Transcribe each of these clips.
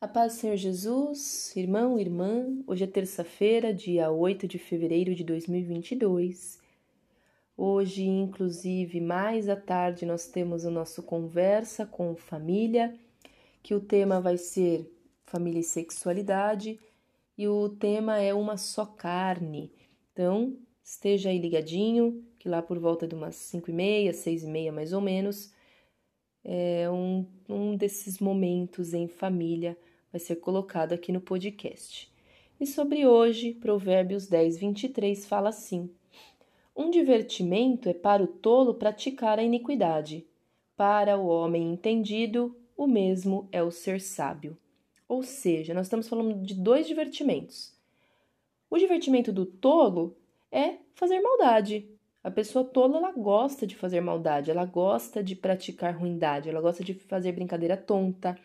A paz Senhor Jesus, irmão, irmã, hoje é terça-feira, dia 8 de fevereiro de 2022. Hoje, inclusive, mais à tarde, nós temos o nosso Conversa com Família, que o tema vai ser Família e Sexualidade, e o tema é Uma Só Carne. Então, esteja aí ligadinho, que lá por volta de umas 5 e meia, 6 e meia mais ou menos, é um, um desses momentos em família vai ser colocado aqui no podcast. E sobre hoje, Provérbios 10, 23 fala assim: Um divertimento é para o tolo praticar a iniquidade, para o homem entendido, o mesmo é o ser sábio. Ou seja, nós estamos falando de dois divertimentos. O divertimento do tolo é fazer maldade. A pessoa tola ela gosta de fazer maldade, ela gosta de praticar ruindade, ela gosta de fazer brincadeira tonta,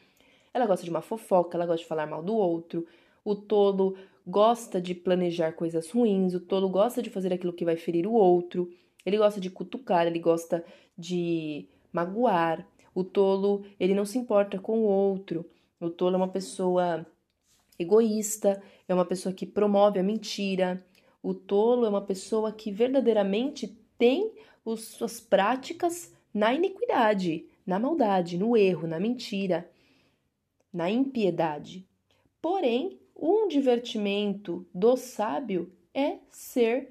ela gosta de uma fofoca, ela gosta de falar mal do outro. O tolo gosta de planejar coisas ruins, o tolo gosta de fazer aquilo que vai ferir o outro. Ele gosta de cutucar, ele gosta de magoar. O tolo, ele não se importa com o outro. O tolo é uma pessoa egoísta, é uma pessoa que promove a mentira. O tolo é uma pessoa que verdadeiramente tem as suas práticas na iniquidade, na maldade, no erro, na mentira na impiedade. Porém, um divertimento do sábio é ser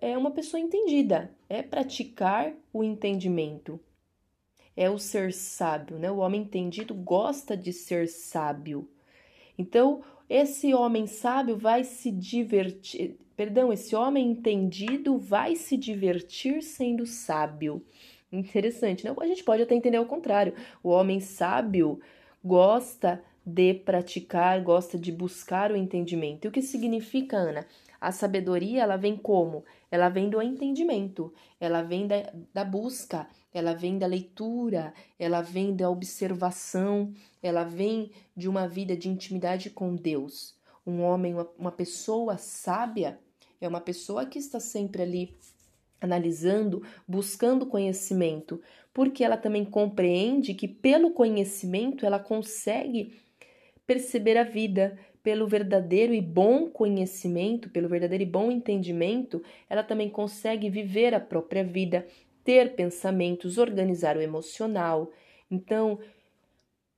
é uma pessoa entendida, é praticar o entendimento. É o ser sábio, né? O homem entendido gosta de ser sábio. Então, esse homem sábio vai se divertir, perdão, esse homem entendido vai se divertir sendo sábio. Interessante, né? A gente pode até entender o contrário. O homem sábio gosta de praticar, gosta de buscar o entendimento. E o que significa, Ana? A sabedoria, ela vem como? Ela vem do entendimento, ela vem da, da busca, ela vem da leitura, ela vem da observação, ela vem de uma vida de intimidade com Deus. Um homem, uma, uma pessoa sábia, é uma pessoa que está sempre ali analisando, buscando conhecimento, porque ela também compreende que pelo conhecimento ela consegue perceber a vida, pelo verdadeiro e bom conhecimento, pelo verdadeiro e bom entendimento, ela também consegue viver a própria vida, ter pensamentos, organizar o emocional. Então,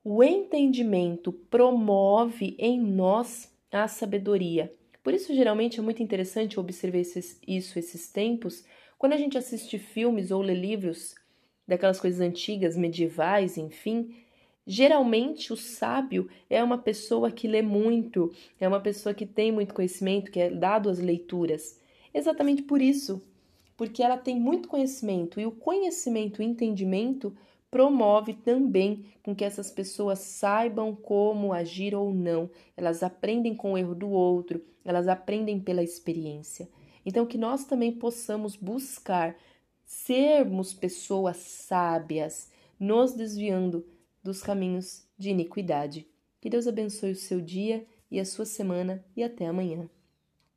o entendimento promove em nós a sabedoria. Por isso, geralmente, é muito interessante observar esses, isso esses tempos, quando a gente assiste filmes ou lê livros daquelas coisas antigas, medievais, enfim, geralmente o sábio é uma pessoa que lê muito, é uma pessoa que tem muito conhecimento, que é dado às leituras. Exatamente por isso, porque ela tem muito conhecimento e o conhecimento, o entendimento promove também com que essas pessoas saibam como agir ou não. Elas aprendem com o erro do outro, elas aprendem pela experiência. Então que nós também possamos buscar sermos pessoas sábias, nos desviando dos caminhos de iniquidade. Que Deus abençoe o seu dia e a sua semana e até amanhã.